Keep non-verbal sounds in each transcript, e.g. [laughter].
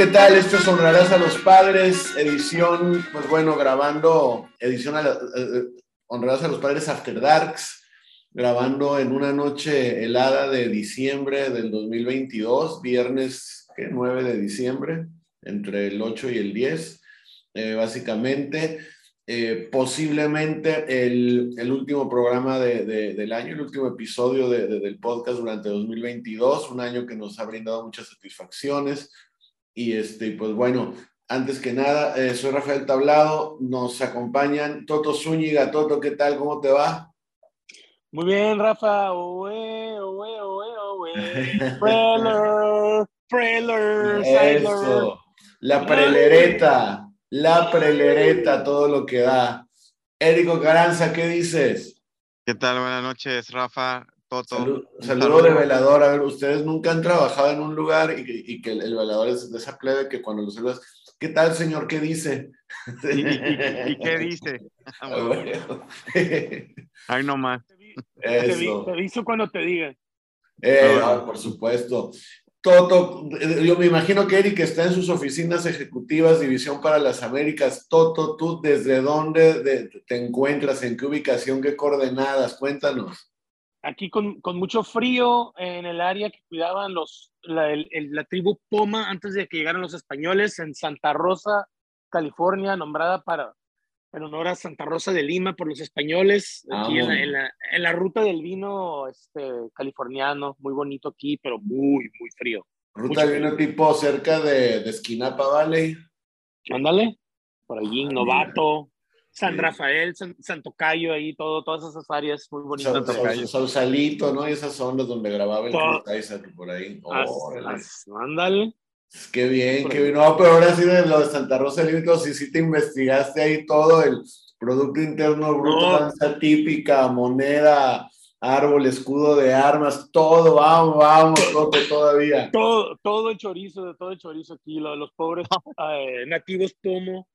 ¿qué tal? Esto es Honrarás a los Padres, edición, pues bueno, grabando, edición a eh, Honrarás a los Padres After Darks, grabando en una noche helada de diciembre del 2022, viernes 9 de diciembre, entre el 8 y el 10, eh, básicamente. Eh, posiblemente el, el, último programa de, del año, el último episodio del podcast durante 2022, un año que nos ha brindado muchas satisfacciones, y este, pues bueno, antes que nada, eh, soy Rafael Tablado, nos acompañan Toto Zúñiga. Toto, ¿qué tal? ¿Cómo te va? Muy bien, Rafa. Oe, oe, oe, oe. [laughs] Preller, preller, Eso. La prelereta, la prelereta, todo lo que da. Érico Caranza, ¿qué dices? ¿Qué tal? Buenas noches, Rafa. Saludos saludo de velador. A ver, ustedes nunca han trabajado en un lugar y, que el, velador es de esa plebe que cuando lo saludas, ¿qué tal, señor? ¿Qué dice? ¿Y, qué dice? [laughs] [laughs] Ay, no más. Te, te cuando te diga. Eh, por supuesto. Toto, yo me imagino que Eric está en sus oficinas ejecutivas, División para las Américas. Toto, ¿tú desde dónde te encuentras? ¿En qué ubicación? ¿Qué coordenadas? Cuéntanos aquí con, con, mucho frío en el área que cuidaban los, la, la, tribu Poma antes de que llegaran los españoles en Santa Rosa, California, nombrada para, en honor a Santa Rosa de Lima por los españoles, aquí en, la, en, la, en, la, ruta del vino este, californiano, muy bonito aquí, pero muy, muy frío. Ruta del vino tipo cerca de, de Esquinapa Valley. Ándale, por allí, ah, Novato, San Rafael, San, Santo Cayo, ahí todo, todas esas áreas muy bonitas. Sausalito, ¿no? Y esas zonas donde grababa el Cruz por ahí. ándale. Qué bien, qué bien. No, pero ahora sí de lo de Santa Rosa Límite, sí, sí te investigaste ahí todo el Producto Interno Bruto, danza típica, moneda, árbol, escudo de armas, todo, vamos, vamos, todo todavía. Todo, todo el chorizo, todo el chorizo aquí, lo, los pobres [laughs] eh, nativos tomo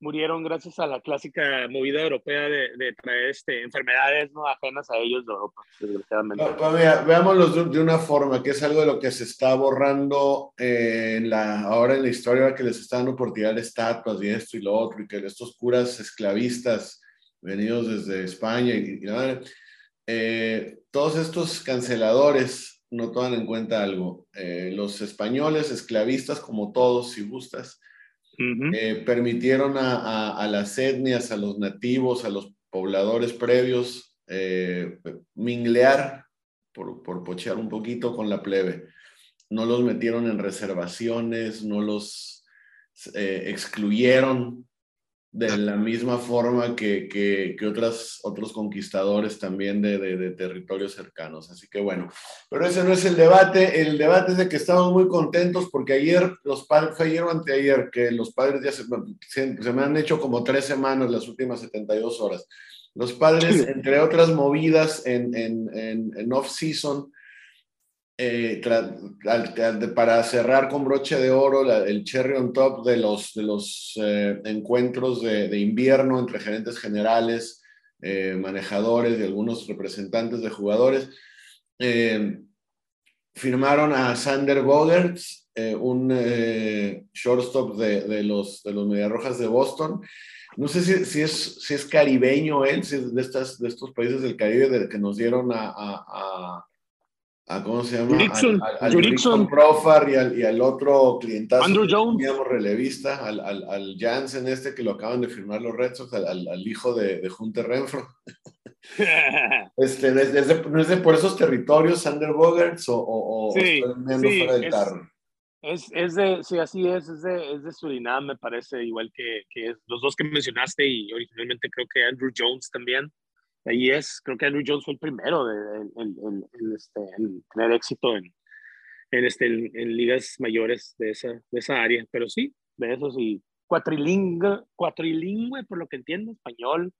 murieron gracias a la clásica movida europea de, traer este, enfermedades no ajenas a ellos de Europa, desgraciadamente. veámoslo de, una forma, que es algo de lo que se está borrando eh, en la, ahora en la historia, que les están dando por tirar estatuas y esto y lo otro, y que estos curas esclavistas venidos desde España y, eh, todos estos canceladores no toman en cuenta algo. Eh, los españoles esclavistas, como todos, si gustas, eh, permitieron a, las etnias, a los nativos, a los pobladores previos, eh, minglear, por, por, pochear un poquito con la plebe. No los metieron en reservaciones, no los eh, excluyeron de la misma forma que, que, que otras, otros conquistadores también de, de, territorios cercanos. Así que bueno, pero ese no es el debate. El debate es de que estamos muy contentos porque ayer, los padres, fue ayer o anteayer, que los padres ya se, se, me han hecho como tres semanas las últimas 72 horas. Los padres, entre otras movidas en, en, en, en off-season, eh, para cerrar con broche de oro el cherry on top de los, de los eh, encuentros de, invierno entre gerentes generales, eh, manejadores y algunos representantes de jugadores, firmaron a Sander Bogerts, un shortstop de, de, los, de los Mediarrojas de Boston. No sé si, si, es, si es caribeño él, si es de, estas, de estos países del Caribe de, que nos dieron a a ¿cómo se llama? Dixon, al, al Profar y al, y al, otro clientazo Andrew Jones. Teníamos relevista, al, al, al Jansen este que lo acaban de firmar los Red Sox, al, hijo de, de Hunter Renfro. [laughs] este, desde, ¿No es de por esos territorios, Sander Bogarts, o, o, sí, estoy sí, fuera del es, tarro? Es, es, de, sí, así es, es de, es de Surinam, me parece, igual que, que los dos que mencionaste y originalmente creo que Andrew Jones también ahí es, creo que Andrew Jones fue el primero de, en, este, tener éxito en, en, este, en, ligas mayores de esa, de esa área, pero sí, de eso sí, cuatrilingüe, cuatrilingüe, por lo que entiendo, español,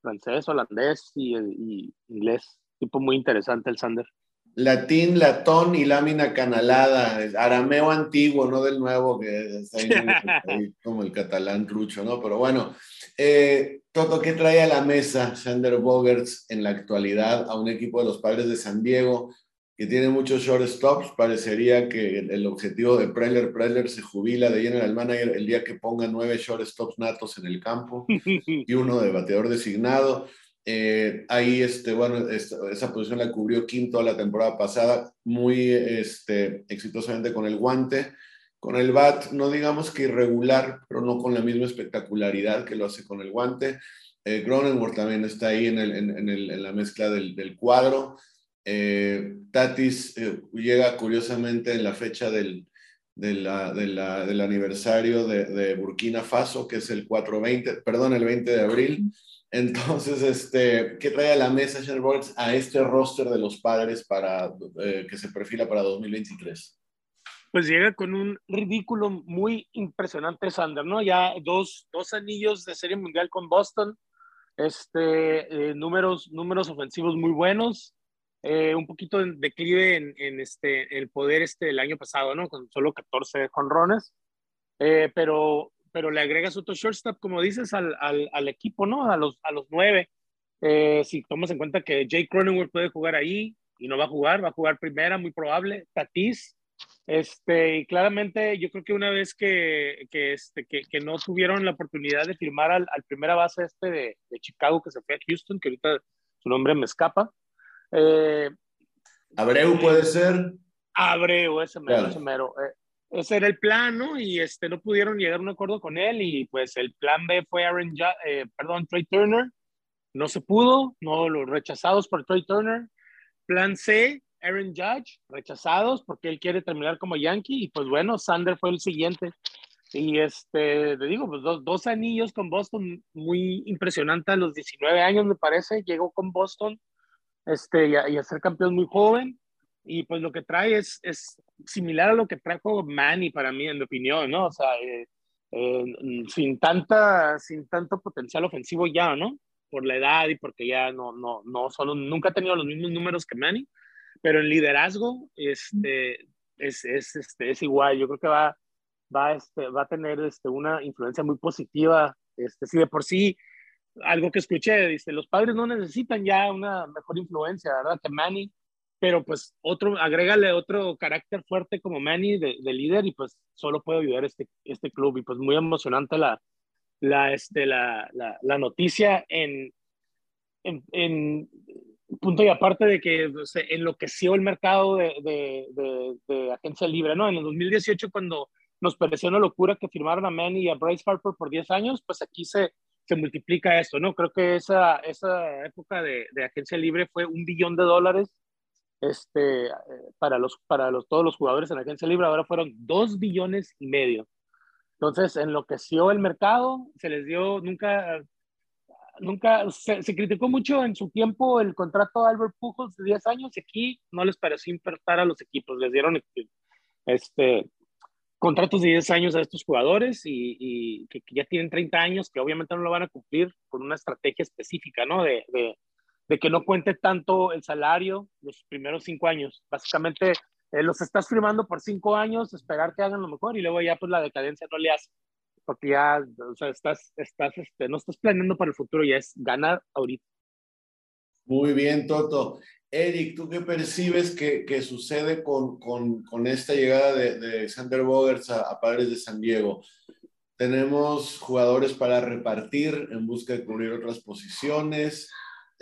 francés, holandés y, y inglés. Tipo muy interesante el Sander. Latín, latón y lámina canalada, arameo antiguo, no del nuevo, que es [laughs] ahí, como el catalán trucho, ¿no? Pero bueno, eh, Toto, ¿qué trae a la mesa Sander Bogerts en la actualidad a un equipo de los padres de San Diego que tiene muchos shortstops? Parecería que el objetivo de Preller, Preller se jubila de general manager el día que ponga nueve shortstops natos en el campo [laughs] y uno de bateador designado. Eh, ahí, este, bueno, esa posición la cubrió quinto la temporada pasada, muy este, exitosamente con el guante. Con el bat, no digamos que irregular, pero no con la misma espectacularidad que lo hace con el guante. Eh, también está ahí en, la mezcla del, cuadro. Eh, Tatis eh, llega curiosamente en la fecha del, del aniversario de, de, Burkina Faso, que es el 420, perdón, el 20 de abril. Entonces, este, ¿qué trae a la mesa Sherbox a este roster de los padres para, eh, que se perfila para 2023? Pues llega con un ridículo muy impresionante, Sander, ¿no? Ya dos, dos anillos de serie mundial con Boston, este, eh, números, números ofensivos muy buenos, eh, un poquito de declive en, en, este, el poder este el año pasado, ¿no? Con solo 14 jonrones, eh, pero pero le agregas otro shortstop, como dices, al, al, al equipo, ¿no? A los, a los nueve. Eh, si tomas en cuenta que Jake Cronenworth puede jugar ahí y no va a jugar, va a jugar primera, muy probable. Tatis, este, y claramente yo creo que una vez que, que, este, que, que no tuvieron la oportunidad de firmar al, al primera base este de, de, Chicago que se fue a Houston, que ahorita su nombre me escapa. Eh, Abreu puede ser. Abreu, ese mero, claro. ese mero. Eh, ese era el plan, ¿no? Y este, no pudieron llegar a un acuerdo con él y pues el plan B fue Aaron, eh, perdón, Trey Turner. No se pudo, no los rechazados por Trey Turner. Plan C, Aaron Judge, rechazados porque él quiere terminar como Yankee y pues bueno, Sander fue el siguiente. Y este, te digo, pues dos, dos anillos con Boston, muy impresionante a los 19 años me parece, llegó con Boston este, y a, y a ser campeón muy joven y pues lo que trae es, es similar a lo que trajo Manny para mí, en mi opinión, ¿no? O sea, eh, eh, sin, tanta, sin tanto potencial ofensivo ya, ¿no? Por la edad y porque ya no, no, no, solo, nunca ha tenido los mismos números que Manny, pero en liderazgo este, es, es, este, es igual. Yo creo que va, va, este, va a tener este, una influencia muy positiva. Este, si de por sí, algo que escuché, dice, los padres no necesitan ya una mejor influencia, ¿verdad? Que Manny pero pues otro, agrégale otro carácter fuerte como Manny de, de, líder y pues solo puede ayudar este, este club y pues muy emocionante la, la, este, la, la, la noticia en, en, en, punto y aparte de que se enloqueció el mercado de, de, de, de, agencia libre, ¿no? En el 2018 cuando nos pareció una locura que firmaron a Manny y a Bryce Harper por 10 años, pues aquí se, se multiplica esto, ¿no? Creo que esa, esa época de, de agencia libre fue un billón de dólares este, para, los, para los, todos los jugadores en agencia libre, ahora fueron dos billones y medio. Entonces, enloqueció el mercado, se les dio, nunca, nunca, se, se criticó mucho en su tiempo el contrato de Albert Pujols de 10 años y aquí no les pareció importar a los equipos, les dieron este, contratos de 10 años a estos jugadores y, y que, que, ya tienen 30 años, que obviamente no lo van a cumplir con una estrategia específica, ¿no? De, de, de que no cuente tanto el salario los primeros cinco años. Básicamente eh, los estás firmando por cinco años, esperar que hagan lo mejor y luego ya pues la decadencia no le hace, porque ya, o sea, estás, estás, este, no estás planeando para el futuro, ya es ganar ahorita. Muy bien, Toto. Eric, ¿tú qué percibes que, que sucede con, con, con, esta llegada de, de Sander Bogers a, a Padres de San Diego? Tenemos jugadores para repartir en busca de cubrir otras posiciones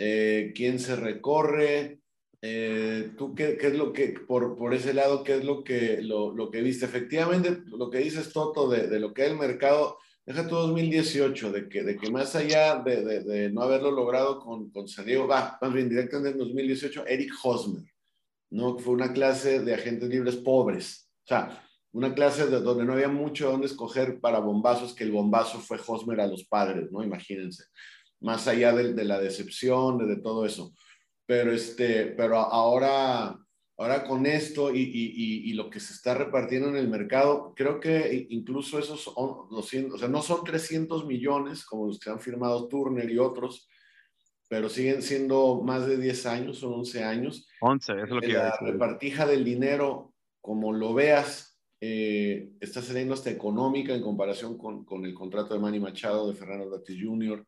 eh, quién se recorre, eh, tú qué, qué, es lo que, por, por ese lado, qué es lo que, lo, lo que viste. Efectivamente, lo que dices, Toto, de, de, lo que es el mercado, deja tu 2018, de que, de que más allá de, de, de no haberlo logrado con, con San Diego, va, más bien directamente en 2018, Eric Hosmer, ¿no? Fue una clase de agentes libres pobres, o sea, una clase de donde no había mucho donde escoger para bombazos, que el bombazo fue Hosmer a los padres, ¿no? Imagínense más allá de, de la decepción, de, de, todo eso. Pero, este, pero ahora, ahora con esto y, y, y, lo que se está repartiendo en el mercado, creo que incluso esos son 200, o sea, no son 300 millones como los que han firmado Turner y otros, pero siguen siendo más de 10 años, son 11 años. 11, es lo que La repartija del dinero, como lo veas, eh, está saliendo hasta económica en comparación con, con, el contrato de Manny Machado, de Fernando Tatis Jr.,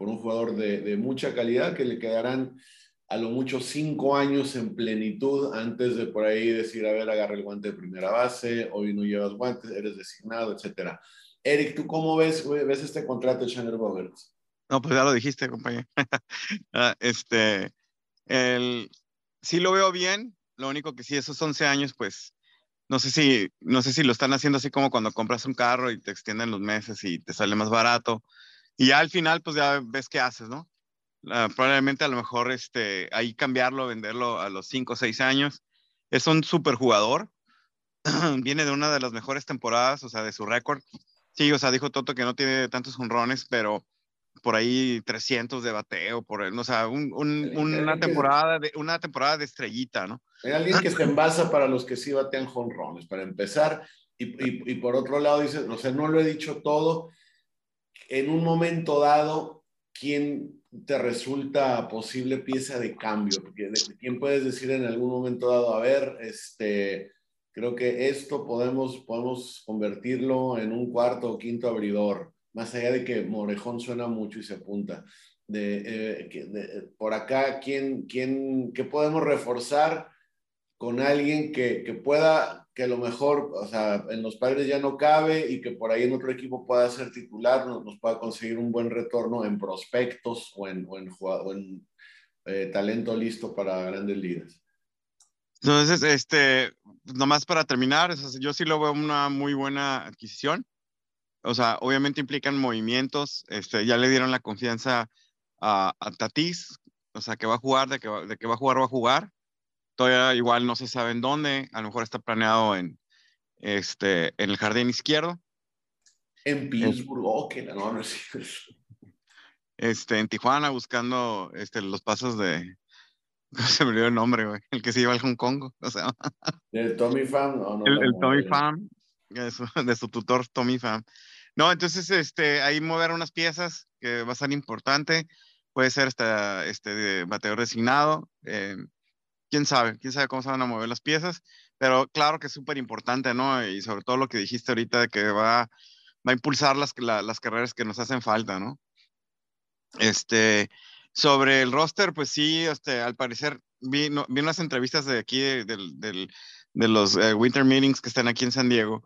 por un jugador de, de mucha calidad que le quedarán a lo mucho cinco años en plenitud antes de por ahí decir, a ver, agarra el guante de primera base, hoy no llevas guantes, eres designado, etcétera. Eric, ¿tú cómo ves, ves este contrato de Chandler Bogarts? No, pues ya lo dijiste, compañero. [laughs] Ah, este, el, sí lo veo bien, lo único que sí, esos 11 años, pues, no sé si, no sé si lo están haciendo así como cuando compras un carro y te extienden los meses y te sale más barato. Y ya al final, pues ya ves qué haces, ¿no? Ah, probablemente a lo mejor este, ahí cambiarlo, venderlo a los 5 o 6 años. Es un super jugador. [clears throat] Viene de una de las mejores temporadas, o sea, de su récord. Sí, o sea, dijo Toto que no tiene tantos honrones, pero por ahí 300 de bateo, por o sea, un, un, una, temporada de, una temporada de estrellita, ¿no? Hay alguien que se envasa para los que sí batean honrones, para empezar. Y, y, y, por otro lado, dice, o sea, no lo he dicho todo. En un momento dado, ¿quién te resulta posible pieza de cambio? Quién puedes decir en algún momento dado, a ver, este, creo que esto podemos, podemos convertirlo en un cuarto o quinto abridor, más allá de que Morejón suena mucho y se apunta. De, eh, por acá, ¿quién, quién, ¿qué podemos reforzar con alguien que, que pueda que a lo mejor, o sea, en los padres ya no cabe y que por ahí en otro equipo pueda ser titular, nos, nos pueda conseguir un buen retorno en prospectos o en, o eh, talento listo para grandes ligas. Entonces, este, nomás para terminar, yo sí lo veo una muy buena adquisición. O sea, obviamente implican movimientos. Este, ya le dieron la confianza a, a Tatis, o sea, que va a jugar, de que va, de que va a jugar, va a jugar. Todavía igual no se sabe en dónde, a lo mejor está planeado en, este, en el jardín izquierdo. En Pittsburgh, ok, no, no es Este, en Tijuana buscando este, los pasos de, [laughs] ¿cómo se me olvidó el nombre, güey? El que se iba al Hong Kong, o sea. ¿El Tommy Pham? No, no, el, el no, Tommy no, Pham, de su, [laughs] de su tutor Tommy Pham. No, entonces, este, ahí mover unas piezas que va a ser importante. Puede ser hasta este, de bateador designado. Eh, quién sabe, quién sabe cómo se van a mover las piezas, pero claro que es súper importante, ¿no? Y sobre todo lo que dijiste ahorita de que va, va a impulsar las, la, las carreras que nos hacen falta, ¿no? Este, sobre el roster, pues sí, este, al parecer vi, no, vi unas entrevistas de aquí, de, de, de los uh, Winter Meetings que están aquí en San Diego,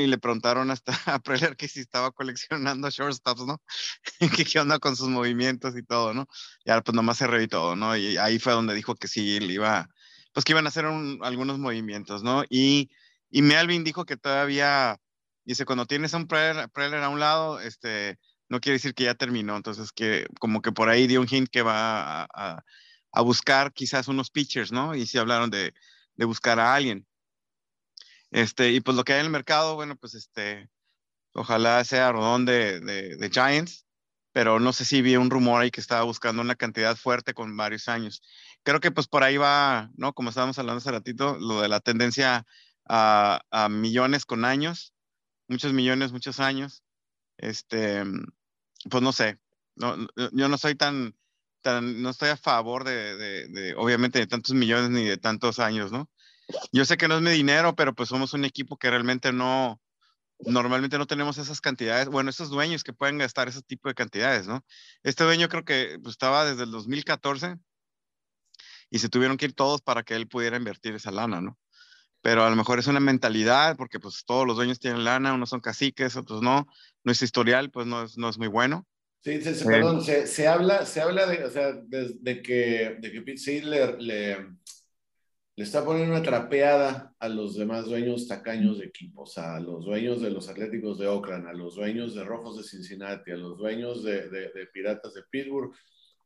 y le preguntaron hasta [laughs] a Preller que si estaba coleccionando shortstops, ¿no? [laughs] que qué onda con sus movimientos y todo, ¿no? Y ahora pues nomás se reí todo, ¿no? Y ahí fue donde dijo que sí, iba, pues que iban a hacer un, algunos movimientos, ¿no? Y, y Melvin dijo que todavía, dice, cuando tienes a un Preller, Preller a un lado, este, no quiere decir que ya terminó, entonces que como que por ahí dio un hint que va a, a, a buscar quizás unos pitchers, ¿no? Y sí hablaron de, de buscar a alguien. Este, y pues lo que hay en el mercado, bueno, pues este, ojalá sea Rodón de, Giants, pero no sé si vi un rumor ahí que estaba buscando una cantidad fuerte con varios años. Creo que pues por ahí va, ¿no? Como estábamos hablando hace ratito, lo de la tendencia a, a millones con años, muchos millones, muchos años. Este, pues no sé, no, yo no soy tan, tan, no estoy a favor de, de, obviamente, de tantos millones ni de tantos años, ¿no? Yo sé que no es mi dinero, pero pues somos un equipo que realmente no, normalmente no tenemos esas cantidades, bueno, esos dueños que pueden gastar ese tipo de cantidades, ¿no? Este dueño creo que pues, estaba desde el 2014 y se tuvieron que ir todos para que él pudiera invertir esa lana, ¿no? Pero a lo mejor es una mentalidad, porque pues todos los dueños tienen lana, unos son caciques, otros no, nuestro historial pues no es, no es muy bueno. Sí, se, se, perdón, se, se, habla, se habla de, o sea, de, de que, de que Pete le, le está poniendo una trapeada a los demás dueños tacaños de equipos, a los dueños de los Atléticos de Oakland, a los dueños de Rojos de Cincinnati, a los dueños de, de, de Piratas de Pittsburgh,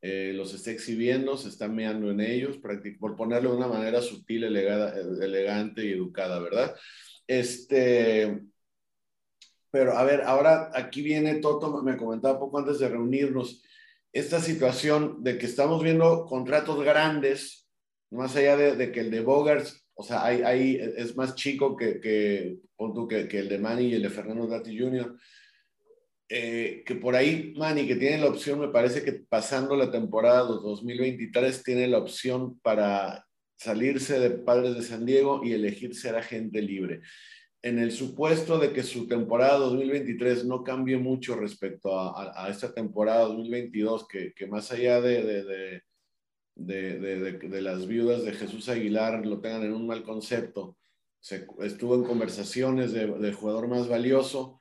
eh, los está exhibiendo, se está meando en ellos, por ponerlo de una manera sutil, elegada, elegante y educada, ¿verdad? Este, pero a ver, ahora aquí viene Toto, me comentaba poco antes de reunirnos, esta situación de que estamos viendo contratos grandes más allá de, de, que el de Bogarts, o sea, hay, hay, es más chico que, que, que, que el de Manny y el de Fernando Dati Jr., eh, que por ahí, Manny, que tiene la opción, me parece que pasando la temporada 2023, tiene la opción para salirse de Padres de San Diego y elegir ser agente libre. En el supuesto de que su temporada 2023 no cambie mucho respecto a, esta temporada 2022, que, que más allá de, de, de, de, las viudas de Jesús Aguilar lo tengan en un mal concepto, estuvo en conversaciones de, jugador más valioso,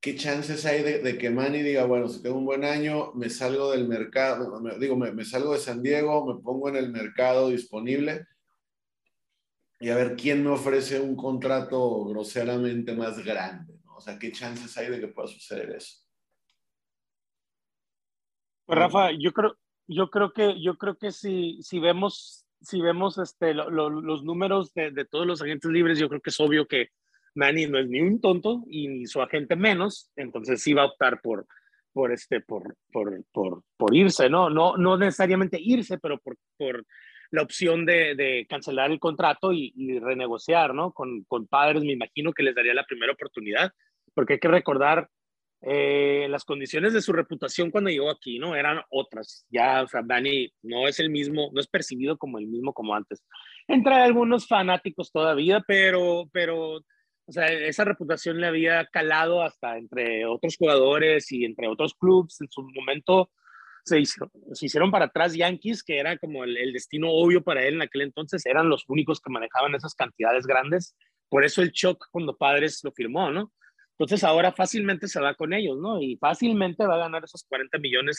¿qué chances hay de, que Manny diga, bueno, si tengo un buen año, me salgo del mercado, me, digo, me, salgo de San Diego, me pongo en el mercado disponible y a ver quién me ofrece un contrato groseramente más grande? O sea, ¿qué chances hay de que pueda suceder eso? Pues Rafa, yo creo, yo creo que, yo creo que si, si vemos, si vemos este, los números de, de todos los agentes libres, yo creo que es obvio que Manny no es ni un tonto y ni su agente menos, entonces sí va a optar por, por, este, por, por, por, por irse, ¿no? ¿no? No necesariamente irse, pero por, por la opción de, de cancelar el contrato y, y, renegociar, ¿no? Con, con padres, me imagino que les daría la primera oportunidad, porque hay que recordar eh, las condiciones de su reputación cuando llegó aquí, ¿no? Eran otras. Ya, o sea, Danny no es el mismo, no es percibido como el mismo como antes. Entre algunos fanáticos todavía, pero, pero o sea, esa reputación le había calado hasta entre otros jugadores y entre otros clubes. En su momento se, se hicieron para atrás Yankees, que era como el, destino obvio para él en aquel entonces. Eran los únicos que manejaban esas cantidades grandes. Por eso el shock cuando Padres lo firmó, ¿no? Entonces ahora fácilmente se va con ellos, ¿no? Y fácilmente va a ganar esos 40 millones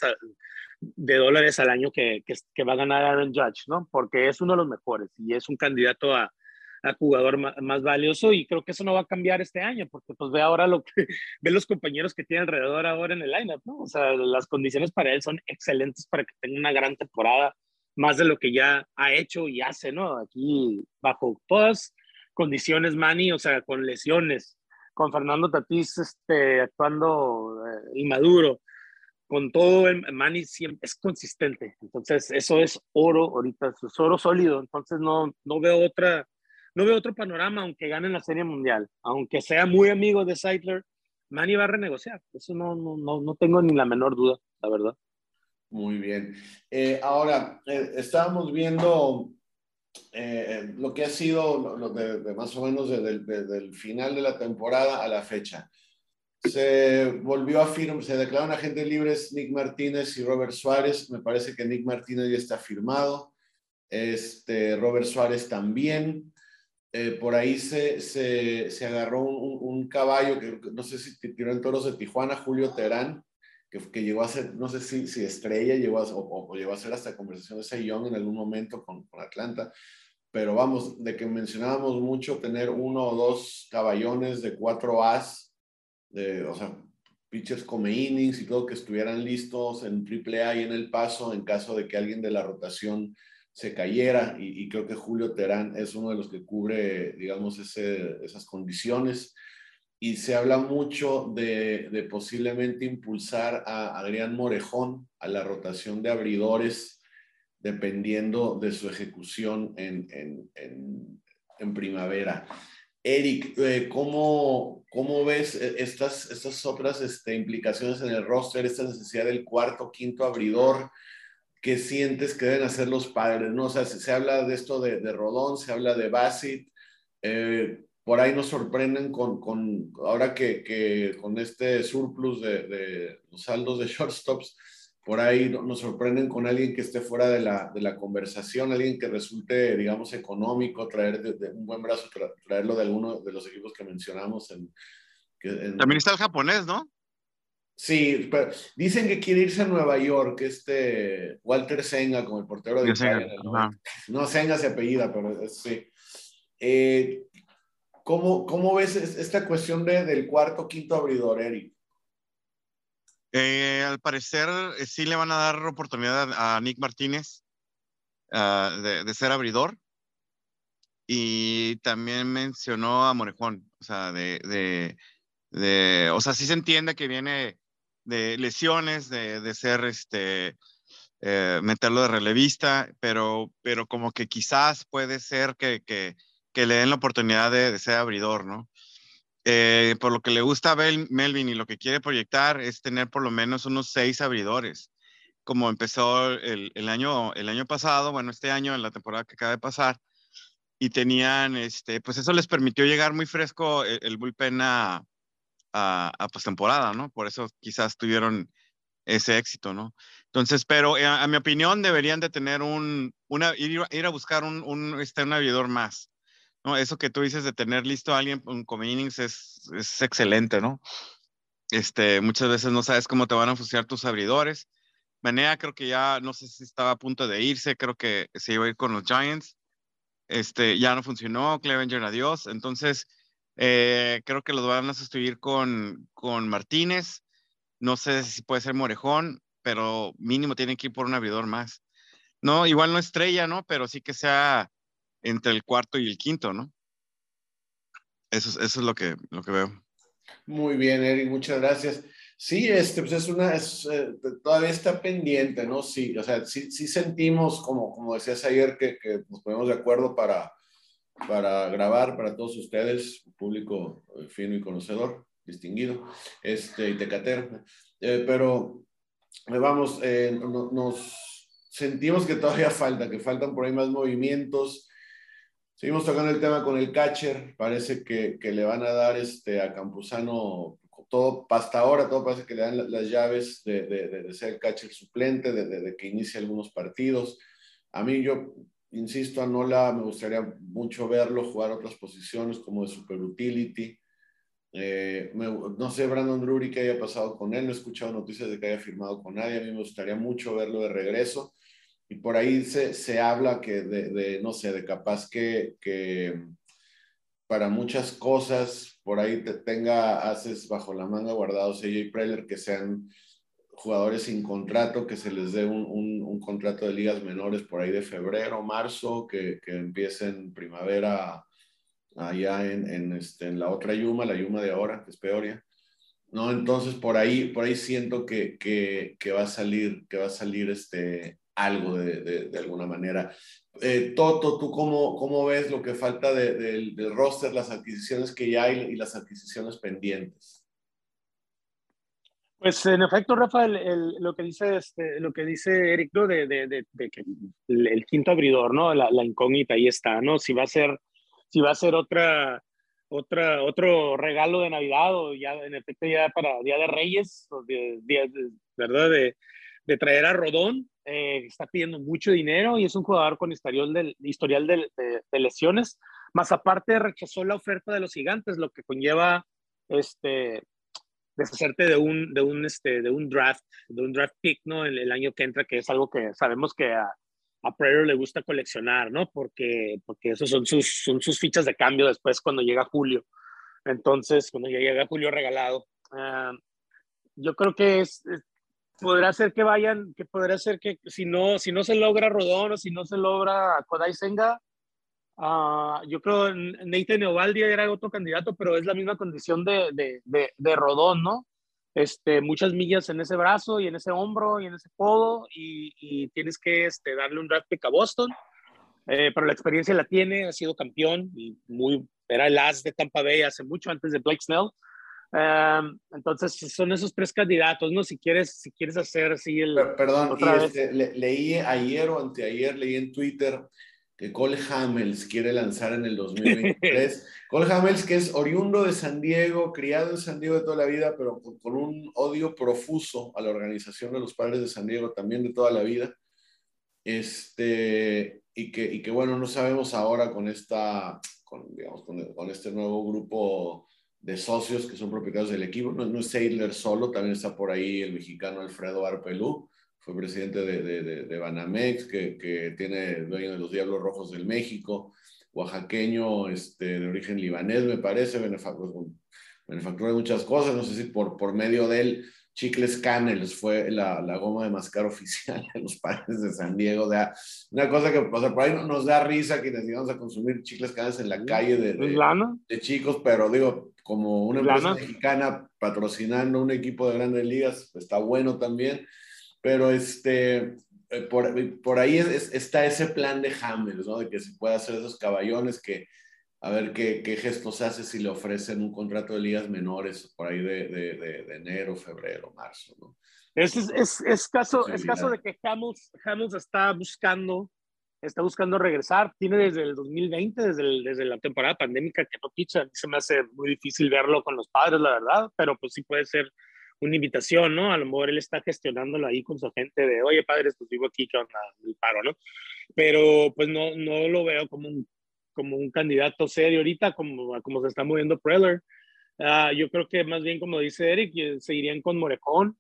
de dólares al año que, que, que va a ganar Aaron Judge, ¿no? Porque es uno de los mejores y es un candidato a, a jugador más, valioso y creo que eso no va a cambiar este año porque pues ve ahora lo que [laughs] ve los compañeros que tiene alrededor ahora en el lineup, ¿no? O sea, las condiciones para él son excelentes para que tenga una gran temporada, más de lo que ya ha hecho y hace, ¿no? Aquí bajo todas condiciones, Manny, o sea, con lesiones, con Fernando Tatís este, actuando eh, inmaduro, con todo, el Manny siempre es consistente. Entonces, eso es oro ahorita, es oro sólido. Entonces, no, no veo otra no veo otro panorama aunque gane la Serie Mundial. Aunque sea muy amigo de Seidler, Manny va a renegociar. Eso no, no, no, tengo ni la menor duda, la verdad. Muy bien. Eh, ahora, eh, estábamos viendo eh, lo que ha sido lo de, más o menos desde el final de la temporada a la fecha. Se volvió a firmar, se declararon agentes libres Nick Martínez y Robert Suárez. Me parece que Nick Martínez ya está firmado. Este, Robert Suárez también. Eh, por ahí se, se, se agarró un, caballo que no sé si tiró en toros de Tijuana, Julio Terán, que, llegó a ser, no sé si, si estrella, llegó a, o, llegó a ser hasta conversación de Sayón en algún momento con, con, Atlanta. Pero vamos, de que mencionábamos mucho tener uno o dos caballones de cuatro As, de, o sea, pitchers como innings y todo que estuvieran listos en AAA y en el paso en caso de que alguien de la rotación se cayera y, creo que Julio Terán es uno de los que cubre, digamos, esas condiciones. Y se habla mucho de, posiblemente impulsar a Adrián Morejón a la rotación de abridores, dependiendo de su ejecución en, en, primavera. Eric, eh, ¿cómo, ¿cómo, ves estas, estas otras este, implicaciones en el roster, esta necesidad del cuarto, quinto abridor? ¿Qué sientes que deben hacer los padres, ¿no? O sea, se, habla de esto de, de, Rodón, se habla de Bassett, eh, por ahí nos sorprenden con, con ahora que, que, con este surplus de, de, los saldos de [laughs] shortstops, por ahí nos sorprenden con alguien que esté fuera de la, de la conversación, alguien que resulte, digamos, económico, traer de, un buen brazo, traerlo de alguno de los equipos que mencionamos. En, en, También está el japonés, ¿no? Sí, pero dicen que quiere irse a Nueva York, este Walter Senga, como el portero de Italia. ¿no? Senga se apellida, pero sí. Eh, ¿cómo, ¿cómo, ves esta cuestión de, del cuarto, quinto abridor, Eric? Eh, al parecer eh, sí le van a dar oportunidad a Nick Martínez ah, de, de, ser abridor. Y también mencionó a Morejón, o sea, de, de, de, o sea, sí se entiende que viene de lesiones, de ser este, eh, meterlo de relevista, pero, pero como que quizás puede ser que, que, que le den la oportunidad de, ser abridor, ¿no? Eh, por lo que le gusta a Melvin y lo que quiere proyectar es tener por lo menos unos seis abridores, como empezó el, el, año, el año pasado, bueno, este año, en la temporada que acaba de pasar, y tenían, este, pues eso les permitió llegar muy fresco el, bullpen a, a, a postemporada, ¿no? Por eso quizás tuvieron ese éxito, ¿no? Entonces, pero eh, a, mi opinión deberían de tener un, una, ir, a buscar un, un, este, un aviador más, ¿no? Eso que tú dices de tener listo a alguien con innings es, es excelente, ¿no? Este, muchas veces no sabes cómo te van a fusilar tus abridores. Manea creo que ya, no sé si estaba a punto de irse, creo que se iba a ir con los Giants. Este, ya no funcionó, Clevenger adiós. Entonces, eh, creo que los van a sustituir con, con Martínez. No sé si puede ser Morejón, pero mínimo tiene que ir por un abridor más. No, igual no estrella, ¿no? Pero sí que sea entre el cuarto y el quinto, ¿no? Eso, eso es lo que, lo que veo. Muy bien, Eric, muchas gracias. Sí, este, pues es una, es, eh, todavía está pendiente, ¿no? Sí, o sea, sí, sí sentimos, como, como decías ayer, que, que, nos ponemos de acuerdo para, para grabar para todos ustedes, público eh, fino y conocedor, distinguido, este, y tecatero. Eh, pero, vamos, nos sentimos que todavía falta, que faltan por ahí más movimientos, Seguimos tocando el tema con el catcher. Parece que, que le van a dar este, a Campuzano todo, hasta ahora todo parece que le dan las llaves de, de, ser el catcher suplente, de, de, que inicie algunos partidos. A mí yo, insisto, a Nola me gustaría mucho verlo jugar otras posiciones como de super utility. Eh, no sé Brandon Drury qué haya pasado con él, no he escuchado noticias de que haya firmado con nadie, a mí me gustaría mucho verlo de regreso y por ahí se, se habla que de, de, no sé, de capaz que, que, para muchas cosas por ahí te tenga haces bajo la manga guardados AJ Preller que sean jugadores sin contrato, que se les dé un, un, un, contrato de ligas menores por ahí de febrero, marzo, que, que empiecen primavera allá en, en, este, en la otra Yuma, la Yuma de ahora, que es Peoria. ¿no? Entonces, por ahí, por ahí siento que, que, que, va a salir, que va a salir este, algo de, de, alguna manera. Eh, Toto, ¿tú cómo, cómo, ves lo que falta del roster, las adquisiciones que ya hay y las adquisiciones pendientes? Pues en efecto, Rafael, el, lo, que dice este, lo que dice Eric, ¿no? de, de, de, que el, el, quinto abridor, ¿no? La, la, incógnita ahí está, ¿no? Si va a ser, si va a ser otra, otra, otro regalo de Navidad o ya en efecto ya para Día de Reyes, o de, ¿verdad? De, de traer a Rodón, eh, está pidiendo mucho dinero y es un jugador con historial, de, historial de, de, lesiones, más aparte rechazó la oferta de los gigantes, lo que conlleva este, deshacerte de un, de, un, este, de un draft, de un draft pick, ¿no? El, el año que entra, que es algo que sabemos que a, a Prayer le gusta coleccionar, ¿no? Porque, porque esos son sus, son sus fichas de cambio después cuando llega Julio. Entonces, cuando ya llega Julio regalado. Uh, yo creo que es, es, podrá ser que vayan, que podrá ser que si no, si no se logra Rodón o si no se logra Kodai Senga, uh, yo creo Nathan Ovaldia era otro candidato, pero es la misma condición de, de, de, de, Rodón, ¿no? Este, muchas millas en ese brazo y en ese hombro y en ese codo y, y tienes que este, darle un draft pick a Boston, eh, pero la experiencia la tiene, ha sido campeón y muy, era el as de Tampa Bay hace mucho antes de Blake Snell. Um, entonces son esos tres candidatos, ¿no? Si quieres, si quieres hacer así el... Perdón, y este, le, leí ayer o anteayer, leí en Twitter que Cole Hamels quiere lanzar en el 2023. [laughs] Cole Hamels, que es oriundo de San Diego, criado en San Diego de toda la vida, pero con, con, un odio profuso a la organización de los padres de San Diego también de toda la vida. Este, y que, y que bueno, no sabemos ahora con esta, con, digamos, con, con este nuevo grupo de socios que son propietarios del equipo. No, no es Seidler solo, también está por ahí el mexicano Alfredo Arpelú, fue presidente de, de, de Banamex, que, que, tiene dueño de los Diablos Rojos del México, oaxaqueño este, de origen libanés, me parece, benefactor de muchas cosas, no sé si por, por medio de él Chicles Canels fue la, la, goma de mascar oficial de los padres de San Diego. Sea, una cosa que o sea, por ahí nos da risa que íbamos a consumir Chicles Canels en la calle de, de, de, chicos, pero digo, como una empresa mexicana patrocinando un equipo de grandes ligas, está bueno también. Pero este, eh, por, por ahí es, está ese plan de Hammers, ¿no? De que se pueda hacer esos caballones que a ver qué, qué gestos hace si le ofrecen un contrato de ligas menores por ahí de, de, de, enero, febrero, marzo, ¿no? Es, es, es caso, es caso de que Hamels, Hamels está buscando está buscando regresar. Tiene desde el 2020, desde, desde la temporada pandémica que no picha. Se me hace muy difícil verlo con los padres, la verdad, pero pues sí puede ser una invitación, ¿no? A lo mejor él está gestionándolo ahí con su gente de, oye, padres, pues vivo aquí, con El paro, ¿no? Pero pues no, no lo veo como un, como un candidato serio ahorita, como, como se está moviendo Preller. Uh, yo creo que más bien, como dice Eric, seguirían con Morecón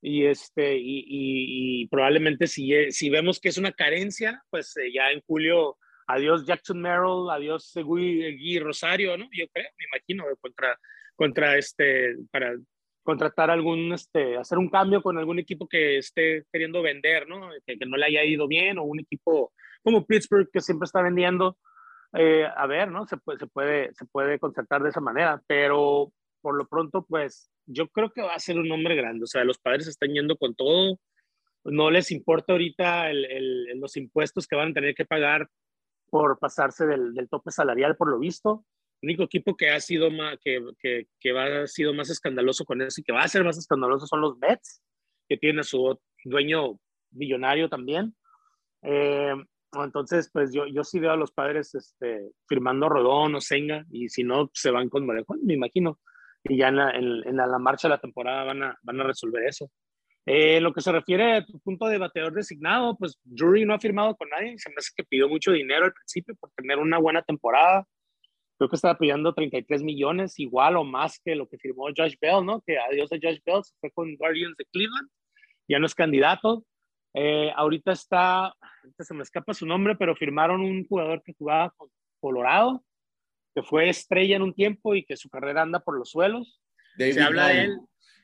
y, este, y, y, probablemente si, si vemos que es una carencia, pues eh, ya en julio, adiós Jackson Merrill, adiós Gui Rosario, ¿no? Yo creo, me imagino, contra, contra este, para contratar algún, este, hacer un cambio con algún equipo que esté queriendo vender, ¿no? Que, que no le haya ido bien, o un equipo como Pittsburgh que siempre está vendiendo. Eh, a ver, ¿no? Se puede, se, puede, se puede concertar de esa manera, pero por lo pronto, pues yo creo que va a ser un hombre grande. O sea, los padres están yendo con todo. No les importa ahorita los impuestos que van a tener que pagar por pasarse del, tope salarial, por lo visto. El único equipo que ha sido más, que, que, que va, ha sido más escandaloso con eso y que va a ser más escandaloso son los Mets, que tiene a su dueño millonario también. Eh, entonces, pues yo, yo sí veo a los padres este, firmando Rodón o Senga, y si no, se van con Morejón, me imagino y ya en la, en, la, marcha de la temporada van a, van a resolver eso. Eh, lo que se refiere a tu punto de bateador designado, pues Drury no ha firmado con nadie, se me hace que pidió mucho dinero al principio por tener una buena temporada. Creo que estaba pidiendo 33 millones, igual o más que lo que firmó Josh Bell, ¿no? Que adiós a Josh Bell, se fue con Guardians de Cleveland, ya no es candidato. Eh, ahorita está, se me escapa su nombre, pero firmaron un jugador que jugaba con Colorado, que fue estrella en un tiempo y que su carrera anda por los suelos. David Se habla de él.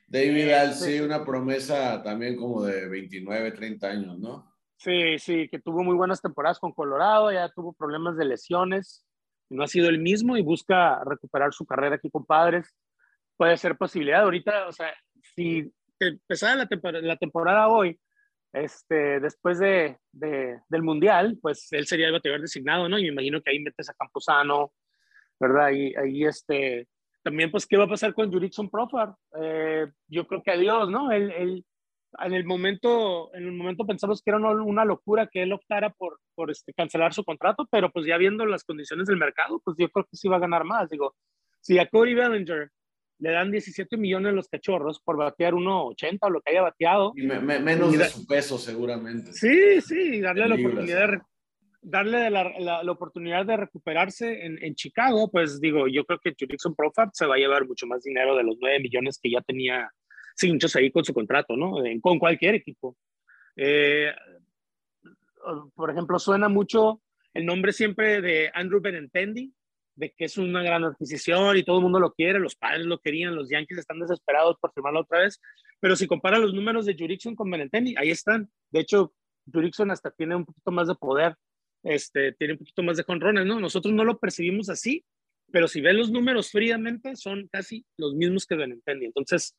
David Al, sí, una promesa también como de 29, 30 años, ¿no? Sí, sí, que tuvo muy buenas temporadas con Colorado, ya tuvo problemas de lesiones, no ha sido el mismo y busca recuperar su carrera aquí con Padres. Puede ser posibilidad. Ahorita, o sea, si empezara la, temporada, la temporada hoy, este, después de, de, del Mundial, pues él sería el bateador designado, ¿no? Y me imagino que ahí metes a Camposano, ¿verdad? Y ahí este, también pues, ¿qué va a pasar con Jurickson Profar? Eh, yo creo que adiós, ¿no? Él, en el momento, en el momento pensamos que era una, locura que él optara por, por este, cancelar su contrato, pero pues ya viendo las condiciones del mercado, pues yo creo que sí va a ganar más. Digo, si a Cody Bellinger le dan 17 millones los cachorros por batear 1.80 o lo que haya bateado. Y menos de su peso, seguramente. Sí, sí, darle la oportunidad de, darle la, la, oportunidad de recuperarse en, en, Chicago, pues digo, yo creo que Jurickson Profart se va a llevar mucho más dinero de los 9 millones que ya tenía Cinchos ahí con su contrato, ¿no? con cualquier equipo. Eh, por ejemplo, suena mucho el nombre siempre de Andrew Benintendi, de que es una gran adquisición y todo el mundo lo quiere, los padres lo querían, los Yankees están desesperados por firmarlo otra vez, pero si compara los números de Jurickson con Benintendi, ahí están. De hecho, Jurickson hasta tiene un poquito más de poder este, tiene un poquito más de conrones, ¿no? Nosotros no lo percibimos así, pero si ven los números fríamente, son casi los mismos que Benintendi. Entonces,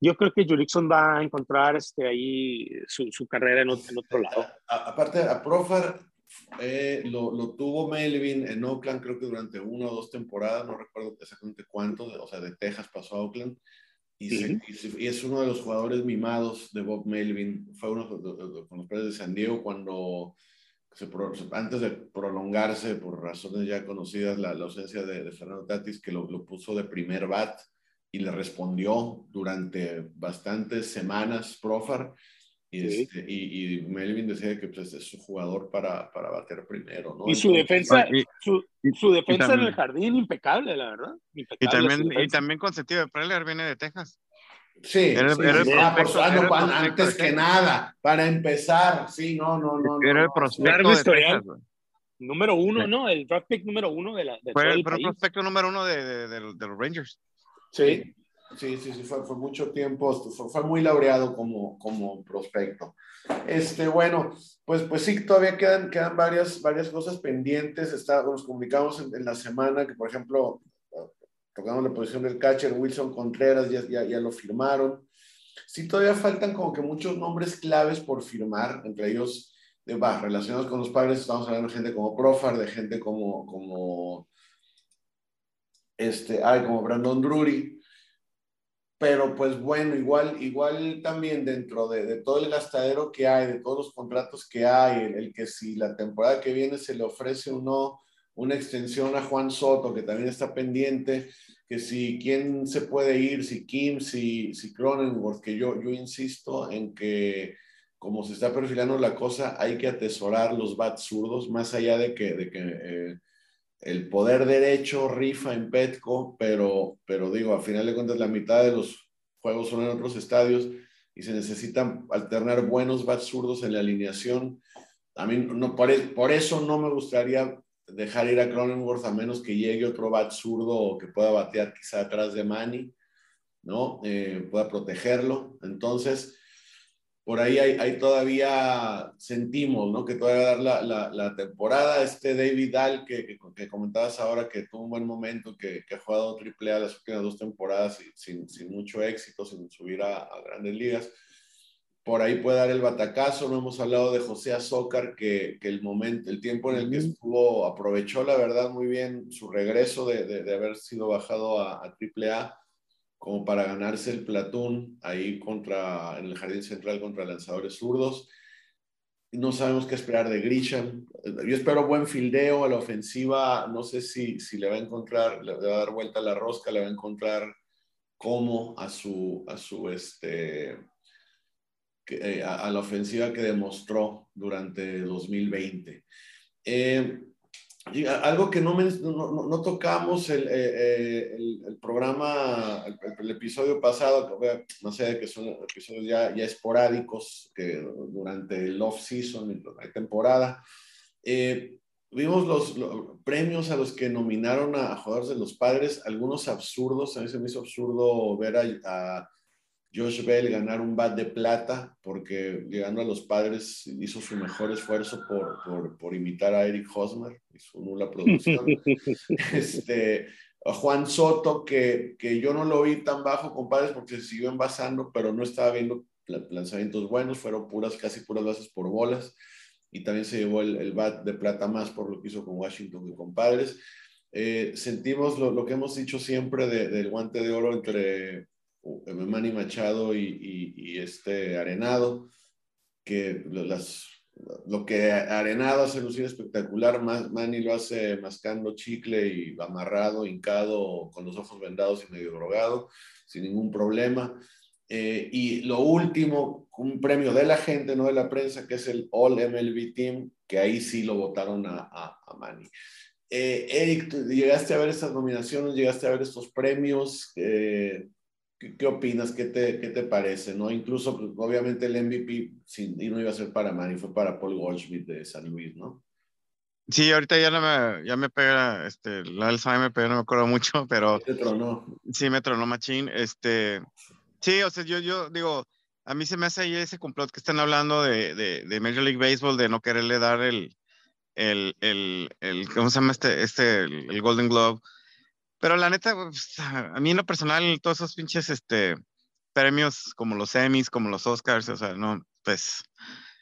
yo creo que Jurickson va a encontrar este, ahí su, su carrera en otro, en otro lado. aparte, a Profar eh, lo, lo, tuvo Melvin en Oakland, creo que durante una o dos temporadas, no recuerdo exactamente cuánto, o sea, de Texas pasó a Oakland. Y, y, es uno de los jugadores mimados de Bob Melvin. Fue uno con los padres de San Diego cuando antes de prolongarse por razones ya conocidas la, ausencia de, Fernando Tatis, que lo, puso de primer bat y le respondió durante bastantes semanas Profar. Y, este, y, Melvin decía que pues, es su jugador para, para bater primero, ¿no? Y su defensa, su, su, defensa en el jardín impecable, la verdad. y también, y también con sentido de Preller viene de Texas. Sí, antes que nada, para empezar, sí, no, no, no. Era el prospecto de número uno, ¿no? El draft pick número uno de la. De fue el, prospecto número uno de, de, los Rangers. Sí, sí, sí, sí, fue, fue mucho tiempo, fue, muy laureado como, como prospecto. Este, bueno, pues, pues sí, todavía quedan, quedan varias, varias cosas pendientes. Está, nos comunicamos en, en la semana que, por ejemplo, tocamos la posición del catcher, Wilson Contreras, ya, ya, ya, lo firmaron. Sí, todavía faltan como que muchos nombres claves por firmar, entre ellos, de, relacionados con los padres, estamos hablando de gente como Profar, de gente como, como este, hay como Brandon Drury, pero pues bueno, igual, igual también dentro de, todo el gastadero que hay, de todos los contratos que hay, el, que si la temporada que viene se le ofrece o no una extensión a Juan Soto, que también está pendiente, que si quién se puede ir, si Kim, si, si Cronenworth, que yo, yo insisto en que como se está perfilando la cosa, hay que atesorar los bats zurdos, más allá de que, de que eh, el poder derecho rifa en Petco, pero, pero digo, a final de cuentas la mitad de los juegos son en otros estadios y se necesitan alternar buenos bats zurdos en la alineación. A mí no, por, por eso no me gustaría dejar ir a Cronenworth a menos que llegue otro bat zurdo o que pueda batear quizá atrás de Manny, ¿no? Eh, pueda protegerlo. Entonces, por ahí hay, todavía, sentimos, ¿no? Que todavía dar la, la, la, temporada. Este David Dahl, que, que, comentabas ahora, que tuvo un buen momento, que, que ha jugado triple A las últimas dos temporadas sin, sin mucho éxito, sin subir a, a, grandes ligas. Por ahí puede dar el batacazo. No hemos hablado de José Azócar, que, que el momento, el tiempo en el que estuvo, aprovechó la verdad muy bien su regreso de, de, de haber sido bajado a, a triple A como para ganarse el platón ahí contra, en el jardín central contra lanzadores zurdos. No sabemos qué esperar de Grisham. Yo espero buen fildeo a la ofensiva. No sé si, si le va a encontrar, le va a dar vuelta a la rosca, le va a encontrar cómo a su, a su este, eh, a, la ofensiva que demostró durante 2020. Eh, algo que no, no, no, tocamos el, eh, eh, el, el programa, el, episodio pasado, no sé, que son episodios ya, ya esporádicos, que durante el off-season, la temporada, eh, vimos los, premios a los que nominaron a, jugadores de los padres, algunos absurdos, a mí se me hizo absurdo ver a Josh Bell ganar un bat de plata porque llegando a los padres hizo su mejor esfuerzo por, por, por imitar a Eric Hosmer y su nula producción. [laughs] este, Juan Soto, que, que, yo no lo vi tan bajo con padres porque se siguió envasando, pero no estaba viendo lanzamientos buenos, fueron puras, casi puras bases por bolas. Y también se llevó el, el bat de plata más por lo que hizo con Washington y con padres. Eh, sentimos lo, lo, que hemos dicho siempre de, del guante de oro entre Manny Machado y, este Arenado, que lo que Arenado hace lucir espectacular, Manny lo hace mascando chicle y amarrado, hincado, con los ojos vendados y medio drogado, sin ningún problema. Eh, y lo último, un premio de la gente, no de la prensa, que es el All MLB Team, que ahí sí lo votaron a, a, Manny. Eh, Eric, llegaste a ver estas nominaciones, llegaste a ver estos premios. Eh, ¿Qué, opinas? ¿Qué te, ¿Qué te parece? ¿no? Incluso, pues, obviamente, el MVP y no iba a ser para Manny, fue para Paul Goldschmidt de San Luis, ¿no? Sí, ahorita ya, no me, ya me pega, este, la Alzheimer, pero no me acuerdo mucho, pero... Sí, tronó. Sí, me tronó machín. Este, sí, o sea, yo, yo digo, a mí se me hace ahí ese complot que están hablando de, de, de Major League Baseball, de no quererle dar el, el, el, el ¿cómo se llama este, este, el Golden Globe pero la neta, pues, a mí en lo personal, todos esos pinches este, premios como los Emmys, como los Oscars, o sea, no, pues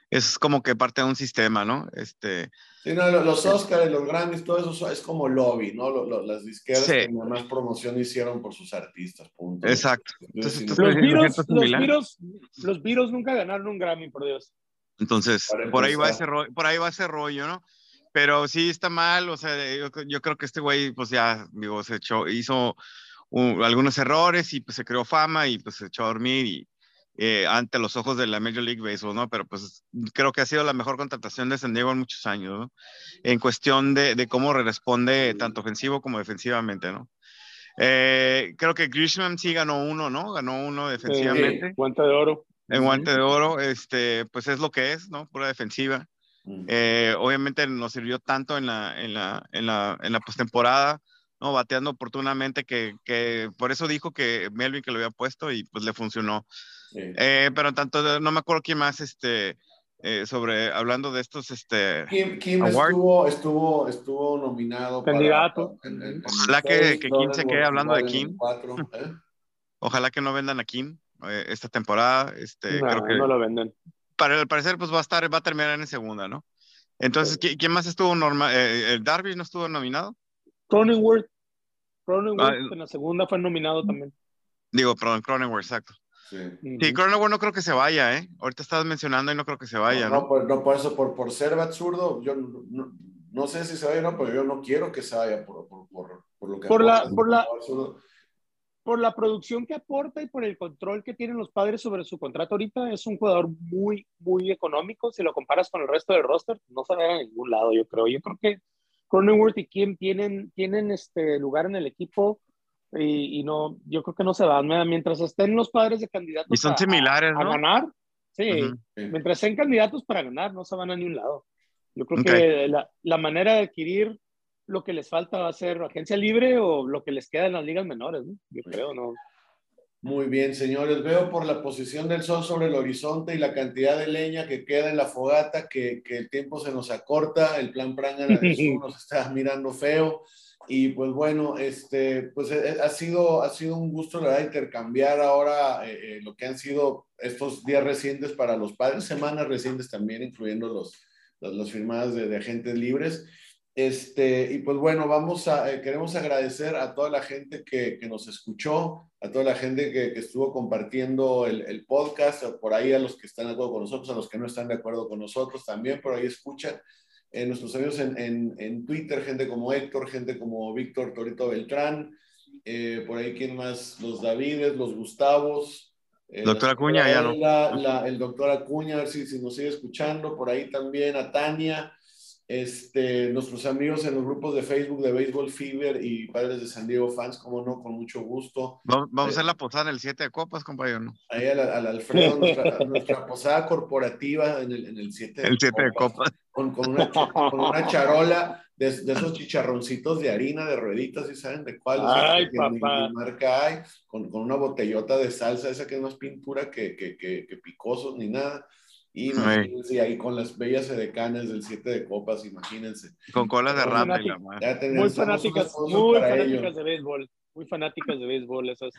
es como que parte de un sistema, ¿no? Este, sí, no, los Oscars, los Grammys, todo eso es como lobby, ¿no? las disqueras que más promoción hicieron por sus artistas, punto. Exacto. Entonces, los, Beatles, los, los Beatles nunca ganaron un Grammy, por Dios. Entonces, por ahí, va ese por ahí va ese rollo, ¿no? Pero sí está mal, o sea, yo, creo que este güey, pues ya, digo, se echó, hizo algunos errores y pues se creó fama y pues se echó a dormir y eh, ante los ojos de la Major League Baseball, ¿no? Pero pues creo que ha sido la mejor contratación de San Diego en muchos años, ¿no? En cuestión de, de cómo responde tanto ofensivo como defensivamente, ¿no? Eh, creo que Grisham sí ganó uno, ¿no? Ganó uno defensivamente. guante de oro. En guante de oro, este, pues es lo que es, ¿no? Pura defensiva. Eh, obviamente nos sirvió tanto en la, en la, en la, en la postemporada, ¿no? Bateando oportunamente que, que, por eso dijo que Melvin que lo había puesto y pues le funcionó. Eh, pero tanto, no me acuerdo quién más, este, eh, sobre, hablando de estos, este... Kim, estuvo, estuvo, estuvo nominado. Candidato. Ojalá que, que Kim se quede hablando de Kim. Ojalá que no vendan a Kim esta temporada. Este, no, creo que... no lo venden para el parecer pues va a estar, va a terminar en segunda, ¿no? Entonces, ¿quién más estuvo normal? Eh, ¿El Darby no estuvo nominado? Cronenworth. Cronenworth en la segunda fue nominado también. Digo, perdón, Cronenworth, exacto. Sí, sí Cronenworth no creo que se vaya, ¿eh? Ahorita estás mencionando y no creo que se vaya, ¿no? No, Por, no por eso, por, por ser absurdo, yo no, no, sé si se vaya o no, pero yo no quiero que se vaya por, por, por lo que... Por la, por la, por la producción que aporta y por el control que tienen los padres sobre su contrato ahorita, es un jugador muy, muy económico. Si lo comparas con el resto del roster, no se a ningún lado, yo creo. Yo creo que Cronenworth y Kim tienen, tienen este lugar en el equipo y, no, yo creo que no se van. Mientras estén los padres de candidatos y son similares, a, ganar, sí, mientras sean candidatos para ganar, no se van a ningún lado. Yo creo que la, la manera de adquirir lo que les falta va a ser agencia libre o lo que les queda en las ligas menores, ¿no? Yo creo, ¿no? Muy bien, señores. Veo por la posición del sol sobre el horizonte y la cantidad de leña que queda en la fogata que, que el tiempo se nos acorta. El plan Pranga [laughs] nos está mirando feo. Y pues bueno, este, pues eh, eh, ha sido, ha sido un gusto, la verdad, intercambiar ahora eh, lo que han sido estos días recientes para los padres, semanas recientes también, incluyendo los, los, firmadas de, de agentes libres. Este, y pues bueno, vamos a, eh, queremos agradecer a toda la gente que, que, nos escuchó, a toda la gente que, que estuvo compartiendo el, el, podcast, por ahí a los que están de acuerdo con nosotros, a los que no están de acuerdo con nosotros también, por ahí escuchan. Eh, nuestros amigos en, en, en, Twitter, gente como Héctor, gente como Víctor Torito Beltrán, eh, por ahí quién más, los Davides, los Gustavos. doctor Acuña, ya no. La, el doctor Acuña, a ver si, si nos sigue escuchando, por ahí también a Tania este, nuestros amigos en los grupos de Facebook de Baseball Fever y Padres de San Diego Fans, como no, con mucho gusto. Vamos, a hacer eh, la posada en el 7 de copas, compañero. Ahí al, Alfredo, [laughs] nuestra, posada corporativa en el, en el 7 de, el 7 de copas. Con, con, una, con, una, [laughs] charola de, de, esos chicharroncitos de harina, de rueditas, ¿y saben de cuál? Ay, papá. marca hay, con, con, una botellota de salsa, esa que no es pintura que, que, que, que picosos ni nada. Y ahí con las bellas edecanes del 7 de copas, imagínense. Con colas de rata y la Muy fanáticas, muy fanáticas de béisbol. Muy fanáticas de béisbol esas,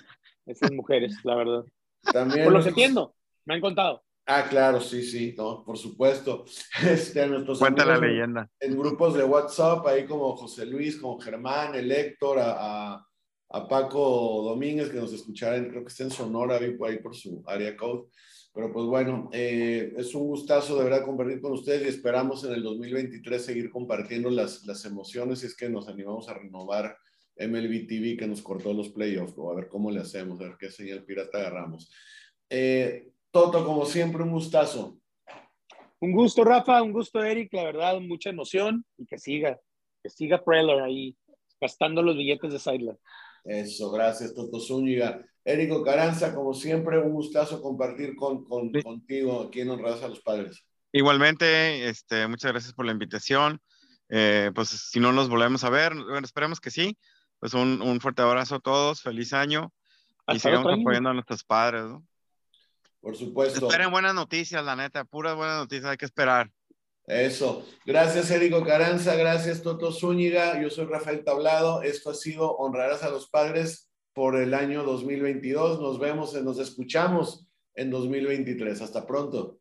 esas mujeres, la verdad. También por lo que entiendo, me han contado. Ah, claro, sí, sí, no, por supuesto. [laughs] Este, nuestros Cuenta la leyenda. En, grupos de WhatsApp, ahí como José Luis, como Germán, el Héctor, a, a, a Paco Domínguez, que nos escucharon, creo que está en Sonora, ahí por su área code. Pero pues bueno, eh, es un gustazo de verdad compartir con ustedes y esperamos en el 2023 seguir compartiendo las, las emociones y es que nos animamos a renovar MLB TV que nos cortó los playoffs, o a ver cómo le hacemos, a ver qué señal pirata agarramos. Eh, Toto, como siempre, un gustazo. Un gusto, Rafa, un gusto, Eric, la verdad, mucha emoción y que siga, que siga Preller ahí gastando los billetes de Sideline. Eso, gracias, Toto Zúñiga. Érico Caranza, como siempre, un gustazo compartir con, con contigo aquí en Honradas a los Padres. Igualmente, este, muchas gracias por la invitación. Eh, pues si no nos volvemos a ver, bueno, esperemos que sí. Pues un, un fuerte abrazo a todos, feliz año y sigamos apoyando a nuestros padres. ¿no? Por supuesto. Esperen buenas noticias, la neta, puras buenas noticias, hay que esperar. Eso. Gracias, Érico Caranza. Gracias, Toto Zúñiga. Yo soy Rafael Tablado. Esto ha sido Honrarás a los Padres por el año 2022. Nos vemos, nos escuchamos en 2023. Hasta pronto.